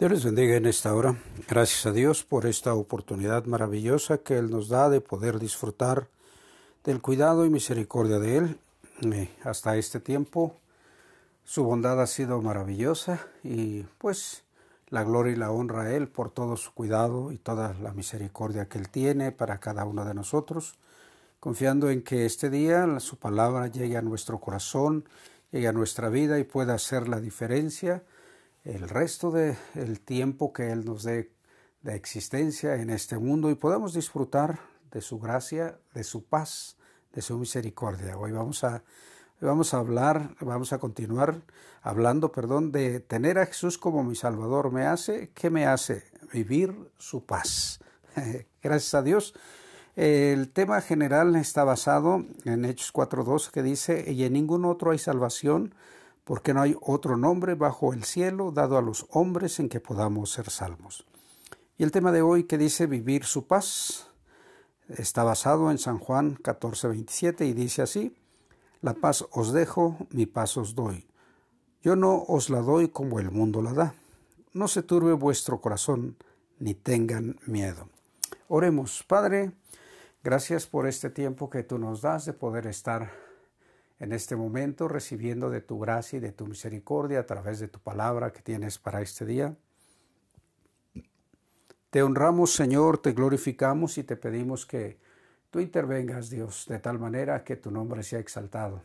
Dios les bendiga en esta hora. Gracias a Dios por esta oportunidad maravillosa que Él nos da de poder disfrutar del cuidado y misericordia de Él. Eh, hasta este tiempo su bondad ha sido maravillosa y pues la gloria y la honra a Él por todo su cuidado y toda la misericordia que Él tiene para cada uno de nosotros, confiando en que este día su palabra llegue a nuestro corazón, llegue a nuestra vida y pueda hacer la diferencia el resto del el tiempo que Él nos dé de existencia en este mundo y podamos disfrutar de su gracia, de su paz, de su misericordia. Hoy vamos a, vamos a hablar, vamos a continuar hablando, perdón, de tener a Jesús como mi Salvador. ¿Me hace? ¿Qué me hace? Vivir su paz. Gracias a Dios. El tema general está basado en Hechos 4.2 que dice, y en ningún otro hay salvación porque no hay otro nombre bajo el cielo dado a los hombres en que podamos ser salvos. Y el tema de hoy que dice vivir su paz está basado en San Juan 14:27 y dice así, la paz os dejo, mi paz os doy. Yo no os la doy como el mundo la da. No se turbe vuestro corazón, ni tengan miedo. Oremos, Padre, gracias por este tiempo que tú nos das de poder estar en este momento, recibiendo de tu gracia y de tu misericordia a través de tu palabra que tienes para este día. Te honramos, Señor, te glorificamos y te pedimos que tú intervengas, Dios, de tal manera que tu nombre sea exaltado.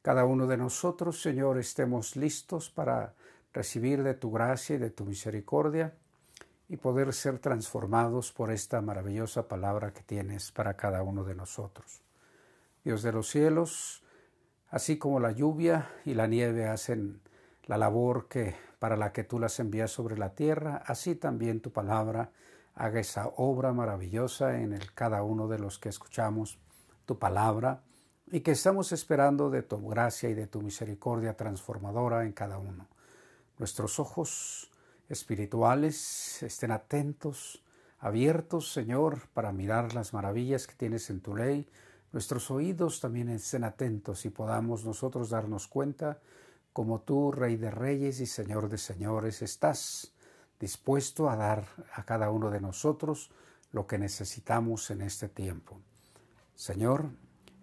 Cada uno de nosotros, Señor, estemos listos para recibir de tu gracia y de tu misericordia y poder ser transformados por esta maravillosa palabra que tienes para cada uno de nosotros. Dios de los cielos, Así como la lluvia y la nieve hacen la labor que para la que tú las envías sobre la tierra, así también tu palabra haga esa obra maravillosa en el cada uno de los que escuchamos tu palabra y que estamos esperando de tu gracia y de tu misericordia transformadora en cada uno. Nuestros ojos espirituales estén atentos, abiertos, Señor, para mirar las maravillas que tienes en tu ley, nuestros oídos también estén atentos y podamos nosotros darnos cuenta como tú, Rey de Reyes y Señor de Señores, estás dispuesto a dar a cada uno de nosotros lo que necesitamos en este tiempo. Señor,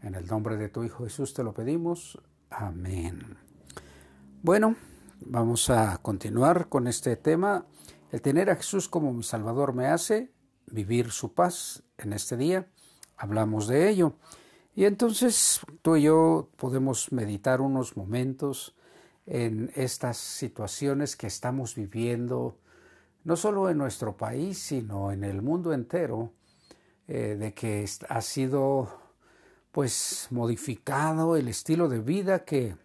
en el nombre de tu Hijo Jesús te lo pedimos. Amén. Bueno, vamos a continuar con este tema. El tener a Jesús como mi Salvador me hace vivir su paz en este día hablamos de ello. Y entonces tú y yo podemos meditar unos momentos en estas situaciones que estamos viviendo, no solo en nuestro país, sino en el mundo entero, eh, de que ha sido pues modificado el estilo de vida que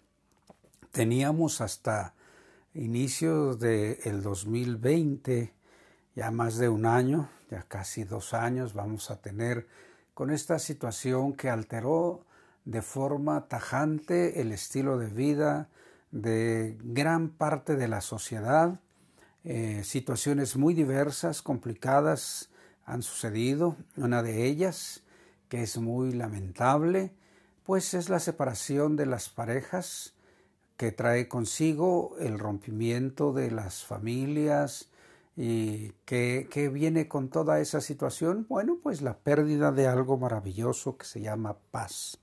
teníamos hasta inicios del 2020, ya más de un año, ya casi dos años vamos a tener con esta situación que alteró de forma tajante el estilo de vida de gran parte de la sociedad. Eh, situaciones muy diversas, complicadas han sucedido. Una de ellas, que es muy lamentable, pues es la separación de las parejas que trae consigo el rompimiento de las familias, ¿Y qué, viene con toda esa situación? Bueno, pues la pérdida de algo maravilloso que se llama paz.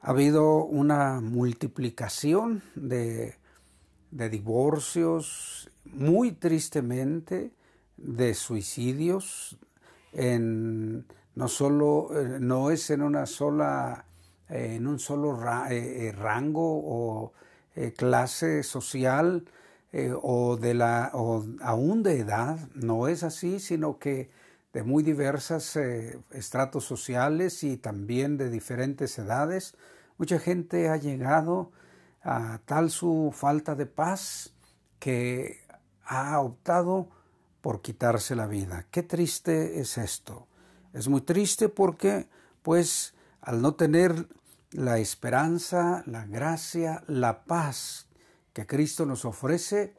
Ha habido una multiplicación de, de divorcios, muy tristemente, de suicidios, en, no, solo, eh, no es en una sola, eh, en un solo eh, rango o clase social, eh, o de la o aún de edad, no es así, sino que de muy diversas eh, estratos sociales y también de diferentes edades. Mucha gente ha llegado a tal su falta de paz que ha optado por quitarse la vida. Qué triste es esto. Es muy triste porque, pues, al no tener la esperanza, la gracia, la paz que Cristo nos ofrece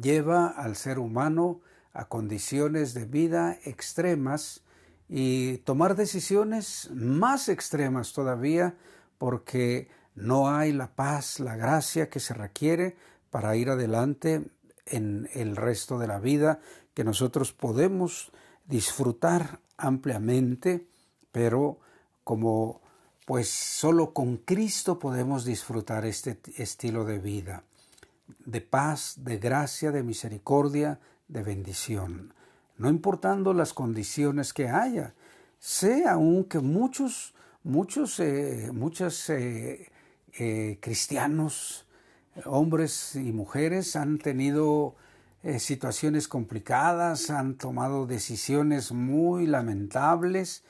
lleva al ser humano a condiciones de vida extremas y tomar decisiones más extremas todavía porque no hay la paz, la gracia que se requiere para ir adelante en el resto de la vida que nosotros podemos disfrutar ampliamente, pero como pues solo con Cristo podemos disfrutar este estilo de vida, de paz, de gracia, de misericordia, de bendición, no importando las condiciones que haya. Sé aún que muchos, muchos, eh, muchos eh, eh, cristianos, hombres y mujeres, han tenido situaciones complicadas, han tomado decisiones muy lamentables,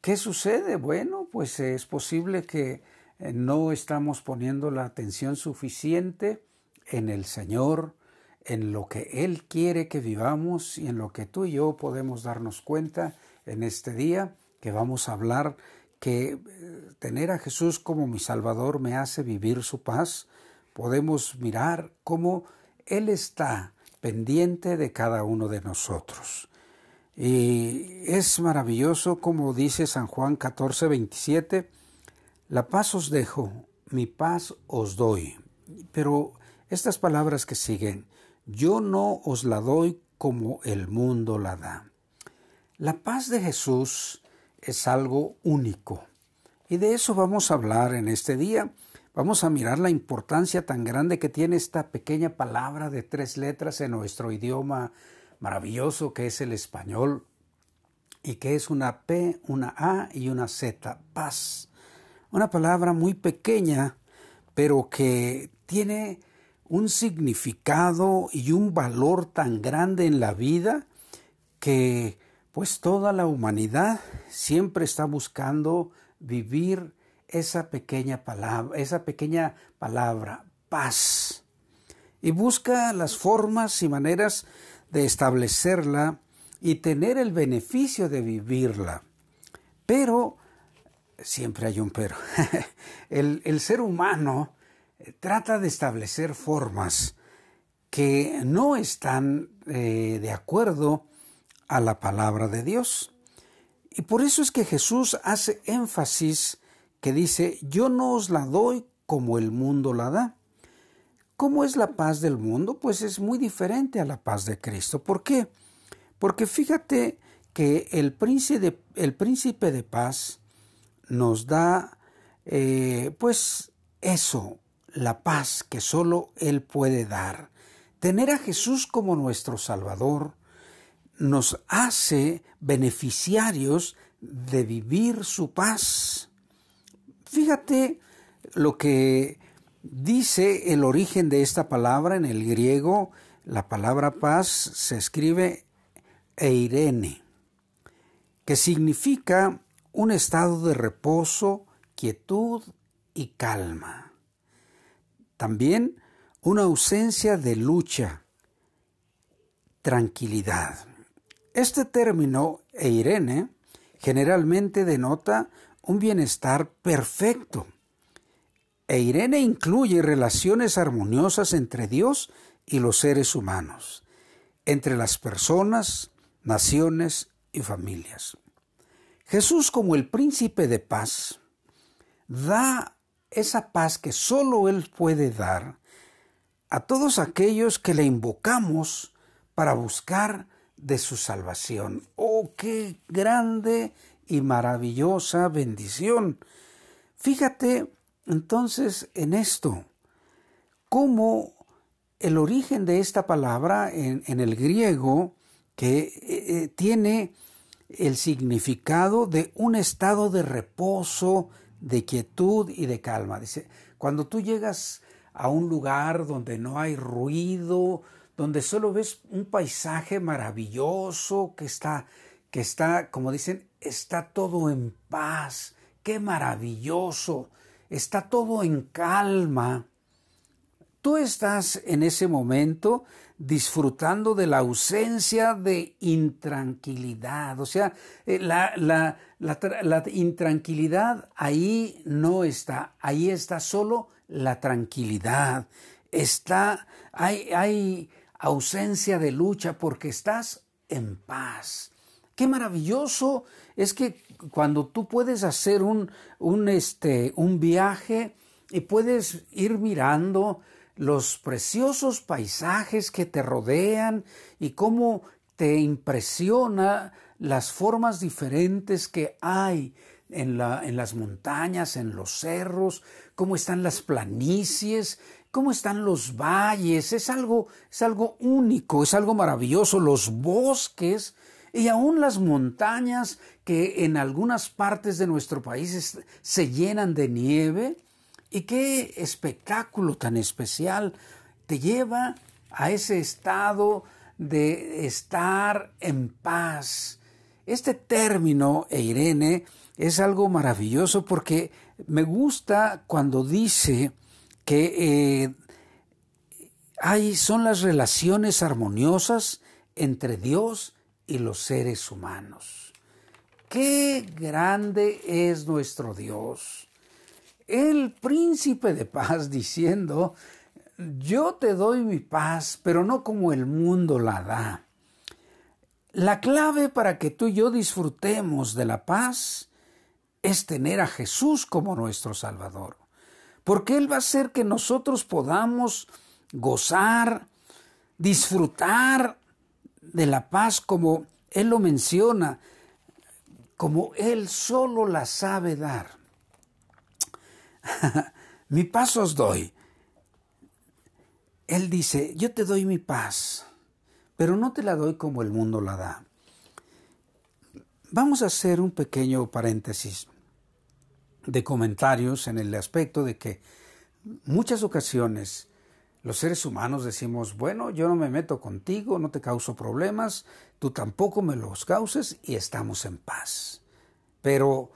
¿Qué sucede? Bueno, pues es posible que no estamos poniendo la atención suficiente en el Señor, en lo que Él quiere que vivamos y en lo que tú y yo podemos darnos cuenta en este día, que vamos a hablar que eh, tener a Jesús como mi Salvador me hace vivir su paz. Podemos mirar cómo Él está pendiente de cada uno de nosotros. Y es maravilloso como dice San Juan 14, 27, la paz os dejo, mi paz os doy. Pero estas palabras que siguen, yo no os la doy como el mundo la da. La paz de Jesús es algo único. Y de eso vamos a hablar en este día. Vamos a mirar la importancia tan grande que tiene esta pequeña palabra de tres letras en nuestro idioma maravilloso que es el español y que es una P, una A y una Z, paz. Una palabra muy pequeña, pero que tiene un significado y un valor tan grande en la vida que pues toda la humanidad siempre está buscando vivir esa pequeña palabra, esa pequeña palabra, paz. Y busca las formas y maneras de establecerla y tener el beneficio de vivirla. Pero, siempre hay un pero, el, ser humano trata de establecer formas que no están eh, de acuerdo a la palabra de Dios. Y por eso es que Jesús hace énfasis que dice, yo no os la doy como el mundo la da. ¿Cómo es la paz del mundo? Pues es muy diferente a la paz de Cristo. ¿Por qué? Porque fíjate que el príncipe, el príncipe de paz nos da, eh, pues, eso, la paz que solo Él puede dar. Tener a Jesús como nuestro Salvador nos hace beneficiarios de vivir su paz. Fíjate lo que Dice el origen de esta palabra en el griego, la palabra paz se escribe eirene, que significa un estado de reposo, quietud y calma. También una ausencia de lucha, tranquilidad. Este término eirene generalmente denota un bienestar perfecto e Irene incluye relaciones armoniosas entre Dios y los seres humanos, entre las personas, naciones y familias. Jesús como el príncipe de paz da esa paz que sólo Él puede dar a todos aquellos que le invocamos para buscar de su salvación. ¡Oh, qué grande y maravillosa bendición! Fíjate entonces en esto, cómo el origen de esta palabra en, el griego, que eh, eh, tiene el significado de un estado de reposo, de quietud y de calma. Dice, cuando tú llegas a un lugar donde no hay ruido, donde solo ves un paisaje maravilloso que está, que está, como dicen, está todo en paz, qué maravilloso está todo en calma. Tú estás en ese momento disfrutando de la ausencia de intranquilidad. O sea, eh, la, la, la, intranquilidad ahí no está, ahí está solo la tranquilidad. Está, hay, hay ausencia de lucha porque estás en paz. Qué maravilloso es que cuando tú puedes hacer un, un, este, un viaje y puedes ir mirando los preciosos paisajes que te rodean y cómo te impresiona las formas diferentes que hay en, la, en las montañas, en los cerros, cómo están las planicies, cómo están los valles, es algo, es algo único, es algo maravilloso, los bosques y aún las montañas que en algunas partes de nuestro país se llenan de nieve. Y qué espectáculo tan especial te lleva a ese estado de estar en paz. Este término, Eirene, es algo maravilloso porque me gusta cuando dice que eh, hay, son las relaciones armoniosas entre Dios y los seres humanos. Qué grande es nuestro Dios. El príncipe de paz diciendo, yo te doy mi paz, pero no como el mundo la da. La clave para que tú y yo disfrutemos de la paz es tener a Jesús como nuestro Salvador, porque Él va a hacer que nosotros podamos gozar, disfrutar de la paz como Él lo menciona, como Él solo la sabe dar. mi paz os doy. Él dice, yo te doy mi paz, pero no te la doy como el mundo la da. Vamos a hacer un pequeño paréntesis de comentarios en el aspecto de que muchas ocasiones los seres humanos decimos, bueno, yo no me meto contigo, no te causo problemas, tú tampoco me los causes y estamos en paz. Pero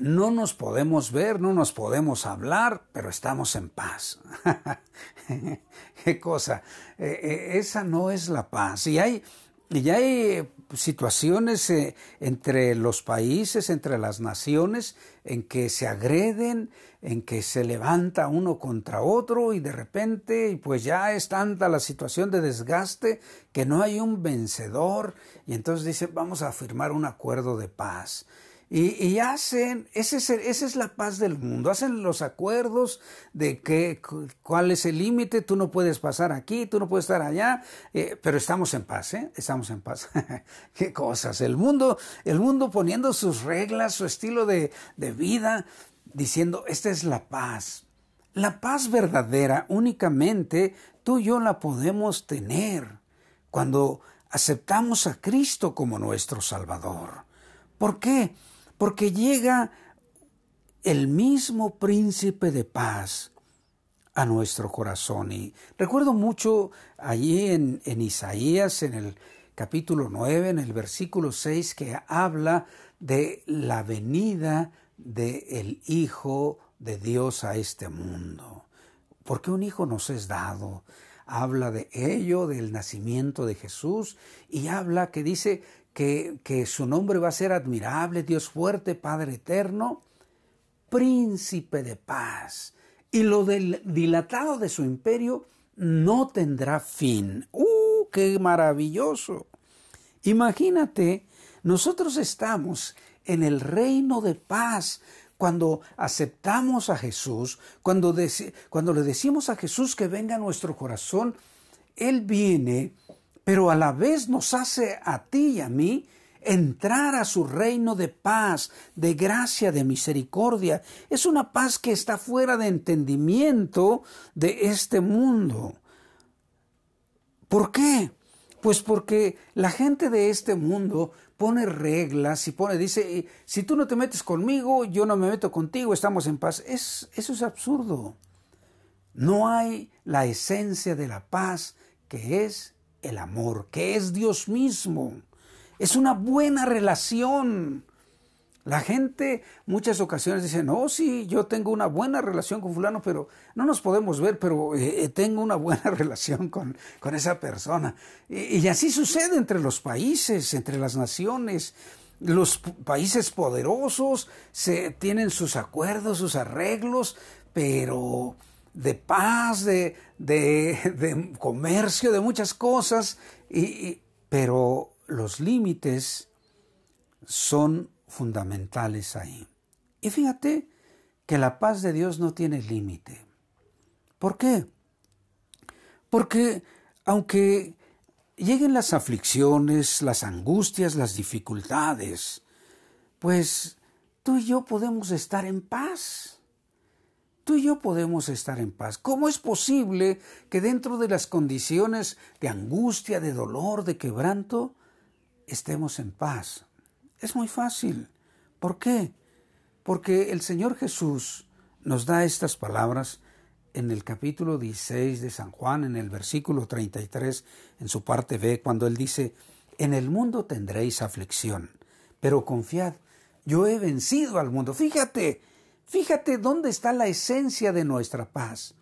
no nos podemos ver, no nos podemos hablar, pero estamos en paz. Qué cosa. Eh, eh, esa no es la paz. Y hay y hay situaciones eh, entre los países, entre las naciones, en que se agreden, en que se levanta uno contra otro y de repente, pues ya es tanta la situación de desgaste que no hay un vencedor y entonces dice, vamos a firmar un acuerdo de paz. Y, hacen, ese es, esa es la paz del mundo, hacen los acuerdos de que, cuál es el límite, tú no puedes pasar aquí, tú no puedes estar allá, eh, pero estamos en paz, ¿eh? Estamos en paz. Qué cosas, el mundo, el mundo poniendo sus reglas, su estilo de, de vida, diciendo, esta es la paz. La paz verdadera únicamente tú y yo la podemos tener cuando aceptamos a Cristo como nuestro Salvador. ¿Por qué? Porque llega el mismo príncipe de paz a nuestro corazón. Y recuerdo mucho allí en, Isaías, en el capítulo 9, en el versículo 6, que habla de la venida del Hijo de Dios a este mundo. Porque un hijo nos es dado. Habla de ello, del nacimiento de Jesús, y habla que dice que, su nombre va a ser admirable, Dios fuerte, Padre eterno, príncipe de paz. Y lo del dilatado de su imperio no tendrá fin. ¡Uh, qué maravilloso! Imagínate, nosotros estamos en el reino de paz cuando aceptamos a Jesús, cuando, cuando le decimos a Jesús que venga a nuestro corazón, Él viene pero a la vez nos hace a ti y a mí entrar a su reino de paz, de gracia, de misericordia. Es una paz que está fuera de entendimiento de este mundo. ¿Por qué? Pues porque la gente de este mundo pone reglas y pone, dice, si tú no te metes conmigo, yo no me meto contigo, estamos en paz. Es, eso es absurdo. No hay la esencia de la paz que es el amor, que es Dios mismo. Es una buena relación. La gente muchas ocasiones dice, no, sí, yo tengo una buena relación con fulano, pero no nos podemos ver, pero eh, eh, tengo una buena relación con, con esa persona. Y, y, así sucede entre los países, entre las naciones. Los países poderosos se, tienen sus acuerdos, sus arreglos, pero de paz, de, de, comercio, de muchas cosas, y, pero los límites son fundamentales ahí. Y fíjate que la paz de Dios no tiene límite. ¿Por qué? Porque aunque lleguen las aflicciones, las angustias, las dificultades, pues tú y yo podemos estar en paz. Tú y yo podemos estar en paz. ¿Cómo es posible que dentro de las condiciones de angustia, de dolor, de quebranto, estemos en paz? Es muy fácil. ¿Por qué? Porque el Señor Jesús nos da estas palabras en el capítulo 16 de San Juan, en el versículo 33, en su parte B, cuando Él dice, en el mundo tendréis aflicción, pero confiad, yo he vencido al mundo. Fíjate, fíjate dónde está la esencia de nuestra paz.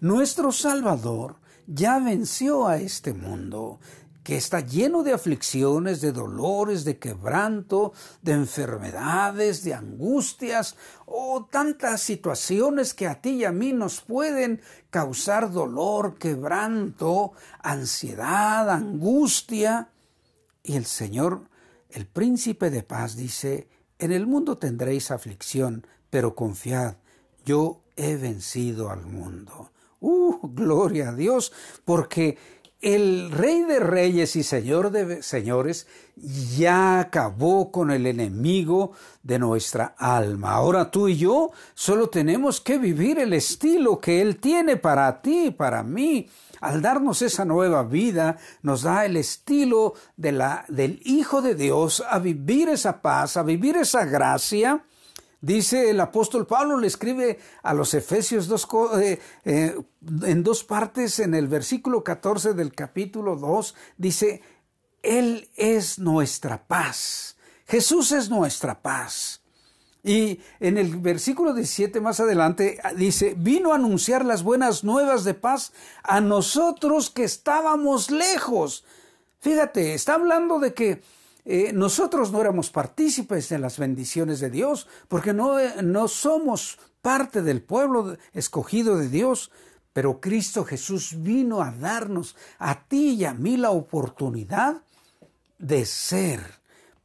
Nuestro Salvador ya venció a este mundo que está lleno de aflicciones, de dolores, de quebranto, de enfermedades, de angustias, o oh, tantas situaciones que a ti y a mí nos pueden causar dolor, quebranto, ansiedad, angustia. Y el Señor, el príncipe de paz, dice, en el mundo tendréis aflicción, pero confiad, yo he vencido al mundo. ¡Uh, gloria a Dios! Porque el rey de reyes y señor de señores ya acabó con el enemigo de nuestra alma. Ahora tú y yo solo tenemos que vivir el estilo que Él tiene para ti y para mí. Al darnos esa nueva vida, nos da el estilo de la, del Hijo de Dios a vivir esa paz, a vivir esa gracia, Dice el apóstol Pablo, le escribe a los Efesios eh, eh, en dos partes, en el versículo 14 del capítulo 2, dice, Él es nuestra paz. Jesús es nuestra paz. Y en el versículo 17 más adelante dice, vino a anunciar las buenas nuevas de paz a nosotros que estábamos lejos. Fíjate, está hablando de que eh, nosotros no éramos partícipes de las bendiciones de Dios, porque no, eh, no somos parte del pueblo escogido de Dios, pero Cristo Jesús vino a darnos a ti y a mí la oportunidad de ser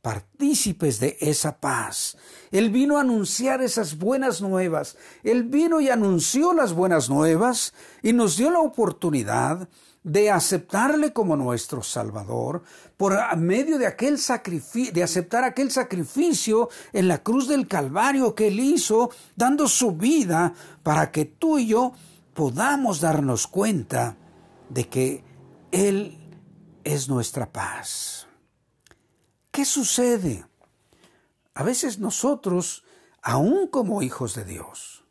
partícipes de esa paz. Él vino a anunciar esas buenas nuevas. Él vino y anunció las buenas nuevas y nos dio la oportunidad de aceptarle como nuestro Salvador, por medio de aquel sacrificio, de aceptar aquel sacrificio en la cruz del Calvario que Él hizo, dando su vida para que tú y yo podamos darnos cuenta de que Él es nuestra paz. ¿Qué sucede? A veces nosotros, aún como hijos de Dios,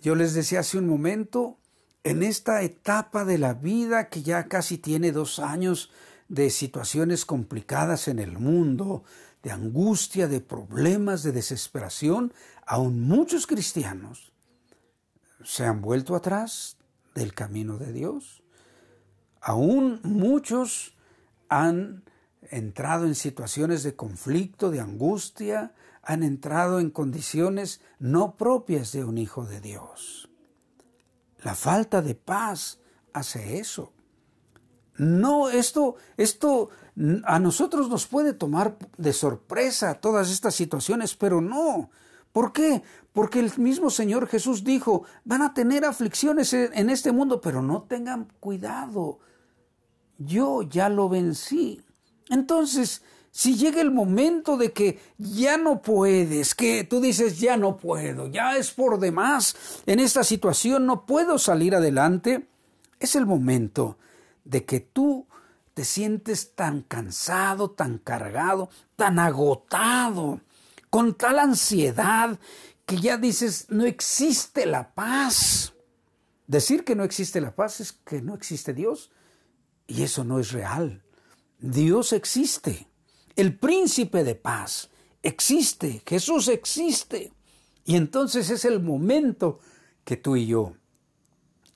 yo les decía hace un momento, en esta etapa de la vida que ya casi tiene dos años de situaciones complicadas en el mundo, de angustia, de problemas, de desesperación, aún muchos cristianos se han vuelto atrás del camino de Dios. Aún muchos han entrado en situaciones de conflicto, de angustia, han entrado en condiciones no propias de un hijo de Dios. La falta de paz hace eso. No, esto, esto a nosotros nos puede tomar de sorpresa todas estas situaciones, pero no. ¿Por qué? Porque el mismo Señor Jesús dijo, van a tener aflicciones en este mundo, pero no tengan cuidado. Yo ya lo vencí. Entonces, si llega el momento de que ya no puedes, que tú dices ya no puedo, ya es por demás, en esta situación no puedo salir adelante, es el momento de que tú te sientes tan cansado, tan cargado, tan agotado, con tal ansiedad que ya dices no existe la paz. Decir que no existe la paz es que no existe Dios y eso no es real. Dios existe. El príncipe de paz existe, Jesús existe. Y entonces es el momento que tú y yo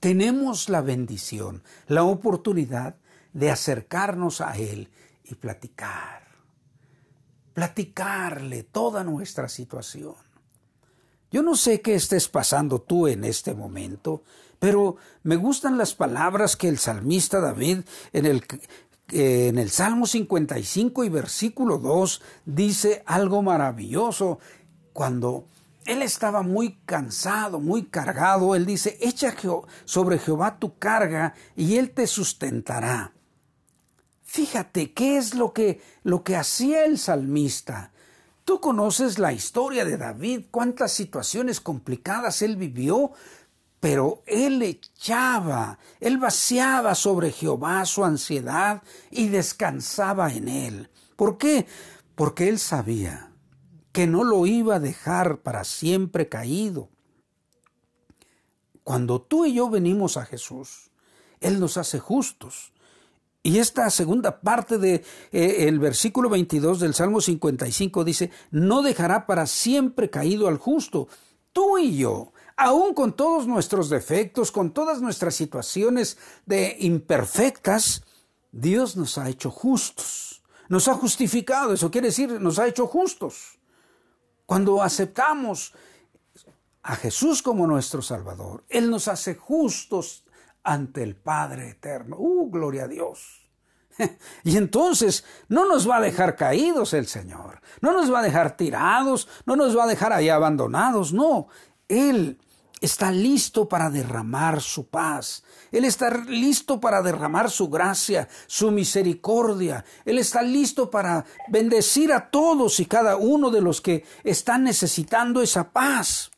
tenemos la bendición, la oportunidad de acercarnos a Él y platicar, platicarle toda nuestra situación. Yo no sé qué estés pasando tú en este momento, pero me gustan las palabras que el salmista David en el en el Salmo 55 y versículo 2 dice algo maravilloso cuando él estaba muy cansado, muy cargado. Él dice, echa sobre Jehová tu carga y él te sustentará. Fíjate qué es lo que, lo que hacía el salmista. Tú conoces la historia de David, cuántas situaciones complicadas él vivió, pero él echaba, él vaciaba sobre Jehová su ansiedad y descansaba en él. ¿Por qué? Porque él sabía que no lo iba a dejar para siempre caído. Cuando tú y yo venimos a Jesús, Él nos hace justos. Y esta segunda parte del de, eh, versículo 22 del Salmo 55 dice, no dejará para siempre caído al justo. Tú y yo, aun con todos nuestros defectos, con todas nuestras situaciones de imperfectas, Dios nos ha hecho justos. Nos ha justificado, eso quiere decir, nos ha hecho justos. Cuando aceptamos a Jesús como nuestro Salvador, Él nos hace justos ante el Padre Eterno. ¡Uh, gloria a Dios! Y entonces no nos va a dejar caídos el Señor, no nos va a dejar tirados, no nos va a dejar ahí abandonados, no. Él está listo para derramar su paz. Él está listo para derramar su gracia, su misericordia. Él está listo para bendecir a todos y cada uno de los que están necesitando esa paz.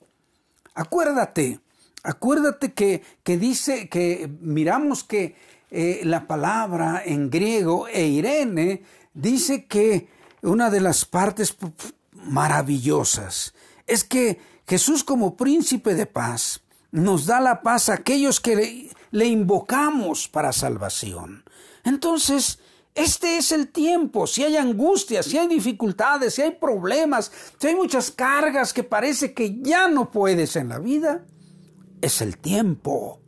Acuérdate, acuérdate que, que dice que miramos que eh, la palabra en griego, eirene, dice que una de las partes maravillosas es que Jesús como príncipe de paz nos da la paz a aquellos que le, invocamos para salvación. Entonces, este es el tiempo. Si hay angustias, si hay dificultades, si hay problemas, si hay muchas cargas que parece que ya no puedes en la vida, es el tiempo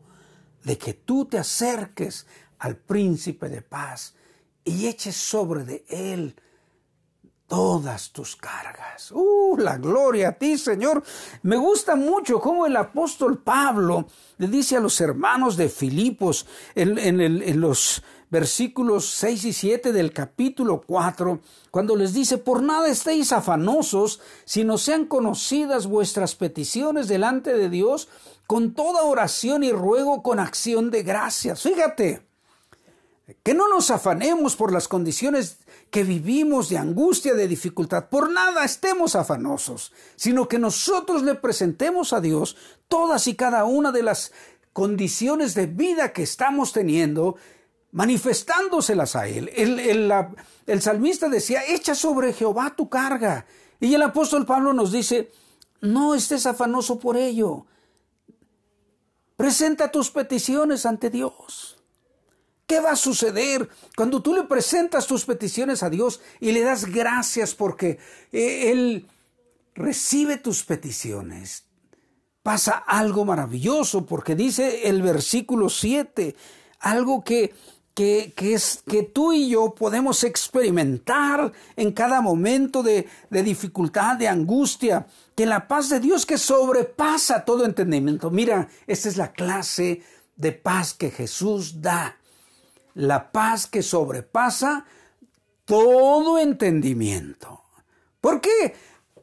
de que tú te acerques al príncipe de paz y eches sobre de él todas tus cargas. ¡Uh, la gloria a ti, Señor! Me gusta mucho cómo el apóstol Pablo le dice a los hermanos de Filipos en, los versículos 6 y 7 del capítulo 4, cuando les dice, por nada estéis afanosos, sino sean conocidas vuestras peticiones delante de Dios con toda oración y ruego con acción de gracias. Fíjate, que no nos afanemos por las condiciones que vivimos de angustia, de dificultad. Por nada estemos afanosos, sino que nosotros le presentemos a Dios todas y cada una de las condiciones de vida que estamos teniendo, manifestándoselas a Él. El, el salmista decía, echa sobre Jehová tu carga. Y el apóstol Pablo nos dice, no estés afanoso por ello. Presenta tus peticiones ante Dios. ¿Qué va a suceder cuando tú le presentas tus peticiones a Dios y le das gracias porque eh, Él recibe tus peticiones? Pasa algo maravilloso porque dice el versículo 7, algo que, que, es, que tú y yo podemos experimentar en cada momento de, de dificultad, de angustia, que la paz de Dios que sobrepasa todo entendimiento. Mira, esta es la clase de paz que Jesús da la paz que sobrepasa todo entendimiento. ¿Por qué?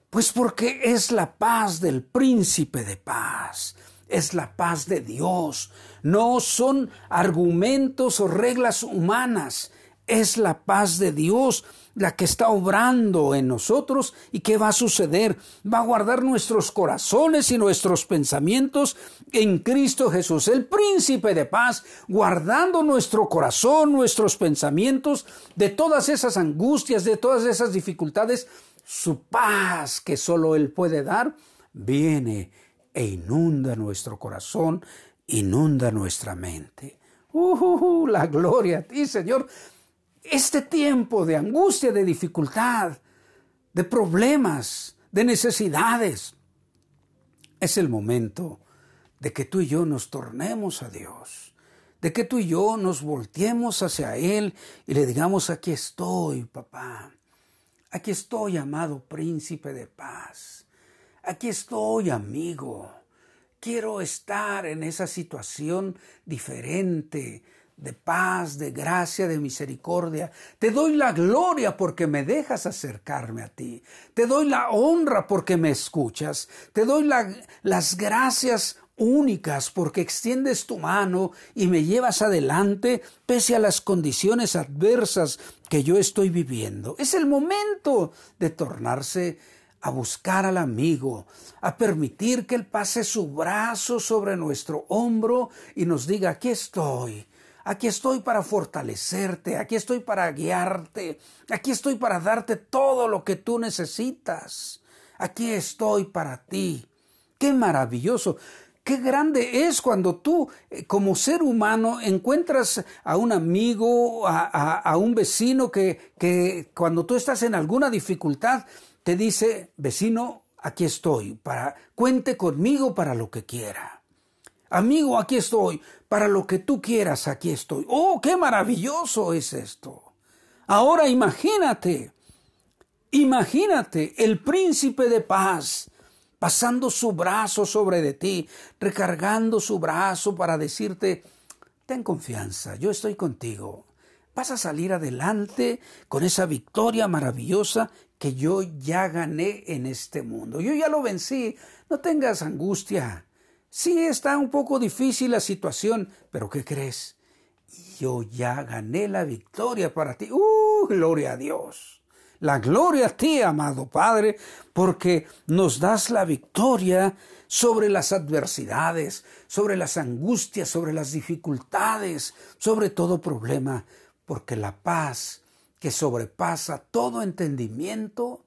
Pues porque es la paz del príncipe de paz, es la paz de Dios, no son argumentos o reglas humanas, es la paz de Dios la que está obrando en nosotros y qué va a suceder. Va a guardar nuestros corazones y nuestros pensamientos en Cristo Jesús, el príncipe de paz, guardando nuestro corazón, nuestros pensamientos de todas esas angustias, de todas esas dificultades. Su paz que solo Él puede dar, viene e inunda nuestro corazón, inunda nuestra mente. Uh, la gloria a ti, Señor este tiempo de angustia, de dificultad, de problemas, de necesidades, es el momento de que tú y yo nos tornemos a Dios, de que tú y yo nos volteemos hacia Él y le digamos, aquí estoy, papá, aquí estoy, amado príncipe de paz, aquí estoy, amigo, quiero estar en esa situación diferente, de paz, de gracia, de misericordia. Te doy la gloria porque me dejas acercarme a ti. Te doy la honra porque me escuchas. Te doy las gracias únicas porque extiendes tu mano y me llevas adelante pese a las condiciones adversas que yo estoy viviendo. Es el momento de tornarse a buscar al amigo, a permitir que Él pase su brazo sobre nuestro hombro y nos diga, aquí estoy, aquí estoy para fortalecerte, aquí estoy para guiarte, aquí estoy para darte todo lo que tú necesitas, aquí estoy para ti. Qué maravilloso. Qué grande es cuando tú, eh, como ser humano, encuentras a un amigo, a, un vecino que, que cuando tú estás en alguna dificultad, te dice, vecino, aquí estoy, para, cuente conmigo para lo que quiera. Amigo, aquí estoy, para lo que tú quieras, aquí estoy. Oh, qué maravilloso es esto. Ahora imagínate, imagínate el príncipe de paz pasando su brazo sobre de ti, recargando su brazo para decirte, ten confianza, yo estoy contigo. Vas a salir adelante con esa victoria maravillosa que yo ya gané en este mundo. Yo ya lo vencí. No tengas angustia. Sí está un poco difícil la situación, pero ¿qué crees? Yo ya gané la victoria para ti. ¡Uh! Gloria a Dios. La gloria a ti, amado Padre, porque nos das la victoria sobre las adversidades, sobre las angustias, sobre las dificultades, sobre todo problema, porque la paz que sobrepasa todo entendimiento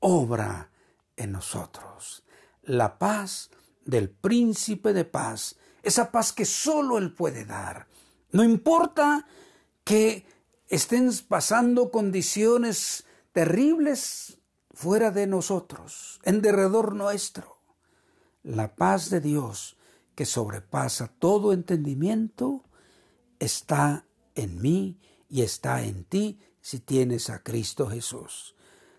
obra en nosotros. La paz del príncipe de paz, esa paz que solo Él puede dar. No importa que estén pasando condiciones terribles fuera de nosotros, en derredor nuestro. La paz de Dios, que sobrepasa todo entendimiento, está en mí y está en ti si tienes a Cristo Jesús.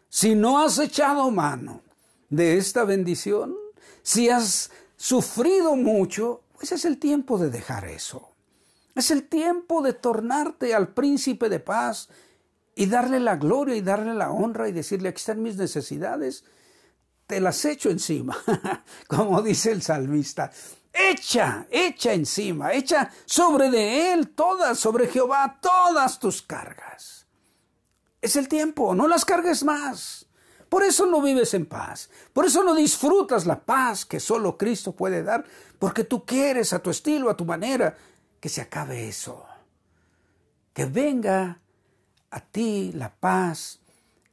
Si no has echado mano de esta bendición, si has sufrido mucho, pues es el tiempo de dejar eso. Es el tiempo de tornarte al príncipe de paz y darle la gloria y darle la honra y decirle, aquí están mis necesidades, te las echo encima, como dice el salmista. Echa, echa encima, echa sobre de él todas, sobre Jehová todas tus cargas. Es el tiempo, no las cargues más. Por eso no vives en paz, por eso no disfrutas la paz que solo Cristo puede dar, porque tú quieres a tu estilo, a tu manera, que se acabe eso. Que venga a ti la paz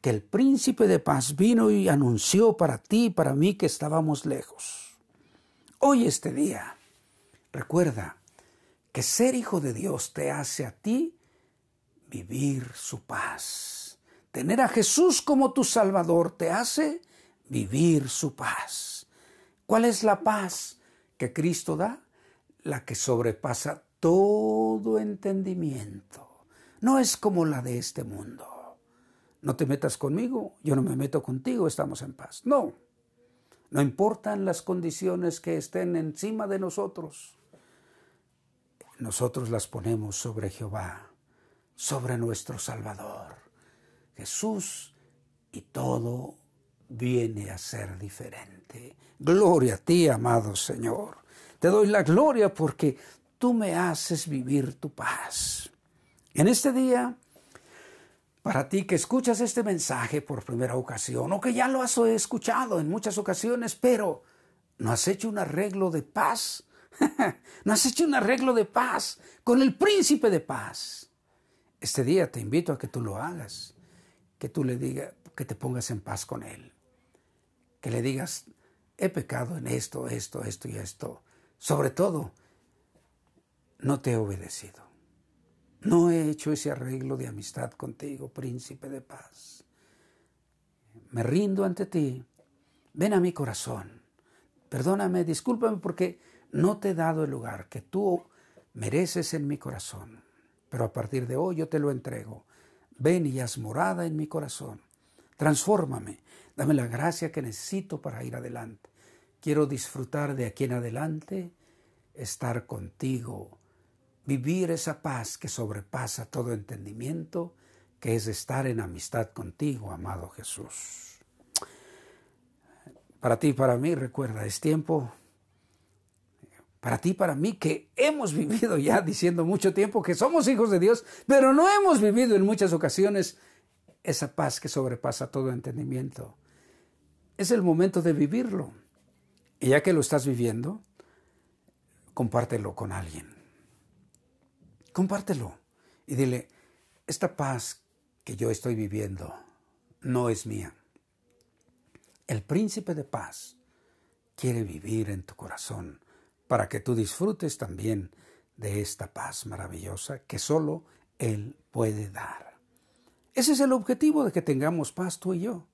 que el príncipe de paz vino y anunció para ti y para mí que estábamos lejos. Hoy este día, recuerda que ser hijo de Dios te hace a ti vivir su paz. Tener a Jesús como tu Salvador te hace vivir su paz. ¿Cuál es la paz que Cristo da? La que sobrepasa todo entendimiento no es como la de este mundo. No te metas conmigo, yo no me meto contigo, estamos en paz. No, no importan las condiciones que estén encima de nosotros. Nosotros las ponemos sobre Jehová, sobre nuestro Salvador, Jesús, y todo viene a ser diferente. Gloria a ti, amado Señor. Te doy la gloria porque tú me haces vivir tu paz. En este día, para ti que escuchas este mensaje por primera ocasión o que ya lo has escuchado en muchas ocasiones, pero no has hecho un arreglo de paz, no has hecho un arreglo de paz con el príncipe de paz. Este día te invito a que tú lo hagas, que tú le digas, que te pongas en paz con él, que le digas, he pecado en esto, esto, esto y esto. Sobre todo, no te he obedecido. No he hecho ese arreglo de amistad contigo, príncipe de paz. Me rindo ante ti. Ven a mi corazón. Perdóname, discúlpame porque no te he dado el lugar que tú mereces en mi corazón. Pero a partir de hoy yo te lo entrego. Ven y haz morada en mi corazón. Transfórmame. Dame la gracia que necesito para ir adelante. Quiero disfrutar de aquí en adelante, estar contigo vivir esa paz que sobrepasa todo entendimiento, que es estar en amistad contigo, amado Jesús. Para ti y para mí, recuerda, es tiempo, para ti para mí, que hemos vivido ya diciendo mucho tiempo que somos hijos de Dios, pero no hemos vivido en muchas ocasiones esa paz que sobrepasa todo entendimiento. Es el momento de vivirlo. Y ya que lo estás viviendo, compártelo con alguien. Compártelo y dile, esta paz que yo estoy viviendo no es mía. El príncipe de paz quiere vivir en tu corazón para que tú disfrutes también de esta paz maravillosa que solo Él puede dar. Ese es el objetivo de que tengamos paz tú y yo,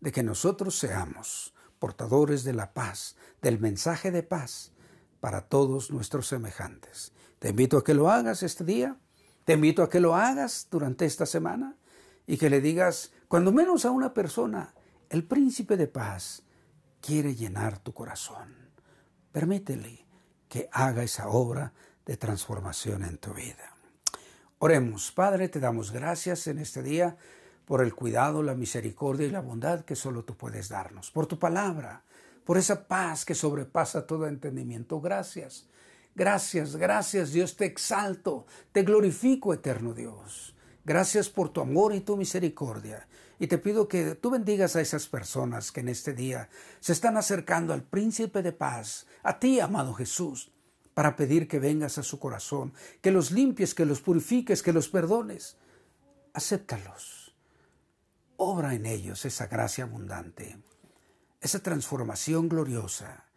de que nosotros seamos portadores de la paz, del mensaje de paz para todos nuestros semejantes. Te invito a que lo hagas este día, te invito a que lo hagas durante esta semana y que le digas, cuando menos a una persona, el príncipe de paz quiere llenar tu corazón. Permítele que haga esa obra de transformación en tu vida. Oremos, Padre, te damos gracias en este día por el cuidado, la misericordia y la bondad que solo tú puedes darnos, por tu palabra, por esa paz que sobrepasa todo entendimiento. Gracias. Gracias, gracias Dios, te exalto, te glorifico, eterno Dios. Gracias por tu amor y tu misericordia. Y te pido que tú bendigas a esas personas que en este día se están acercando al príncipe de paz, a ti, amado Jesús para pedir que vengas a su corazón, que los limpies, que los purifiques, que los perdones. Acéptalos. Obra en ellos esa gracia abundante, esa transformación gloriosa,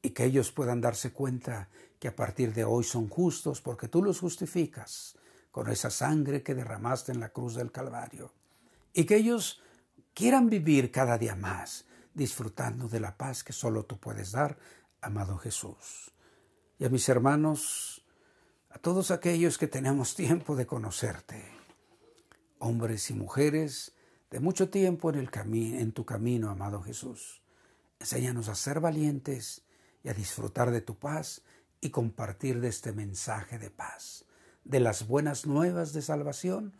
y que ellos puedan darse cuenta que a partir de hoy son justos porque tú los justificas con esa sangre que derramaste en la cruz del Calvario, y que ellos quieran vivir cada día más disfrutando de la paz que solo tú puedes dar, amado Jesús y a mis hermanos, a todos aquellos que tenemos tiempo de conocerte, hombres y mujeres de mucho tiempo en, el en tu camino, amado Jesús. Enséñanos a ser valientes y a disfrutar de tu paz y compartir de este mensaje de paz, de las buenas nuevas de salvación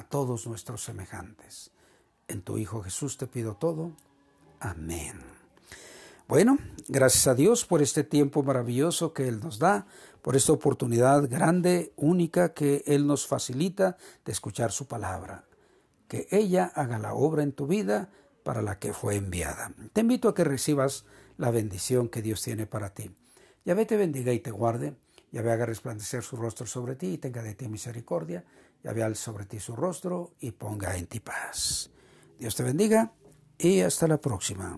a todos nuestros semejantes. En tu Hijo Jesús te pido todo. Amén. Bueno, gracias a Dios por este tiempo maravilloso que Él nos da, por esta oportunidad grande, única que Él nos facilita de escuchar su palabra. Que ella haga la obra en tu vida para la que fue enviada. Te invito a que recibas la bendición que Dios tiene para ti. Yahvé te bendiga y te guarde. Yahvé haga resplandecer su rostro sobre ti y tenga de ti misericordia. Al sobre ti su rostro y ponga en ti paz. Dios te bendiga y hasta la próxima.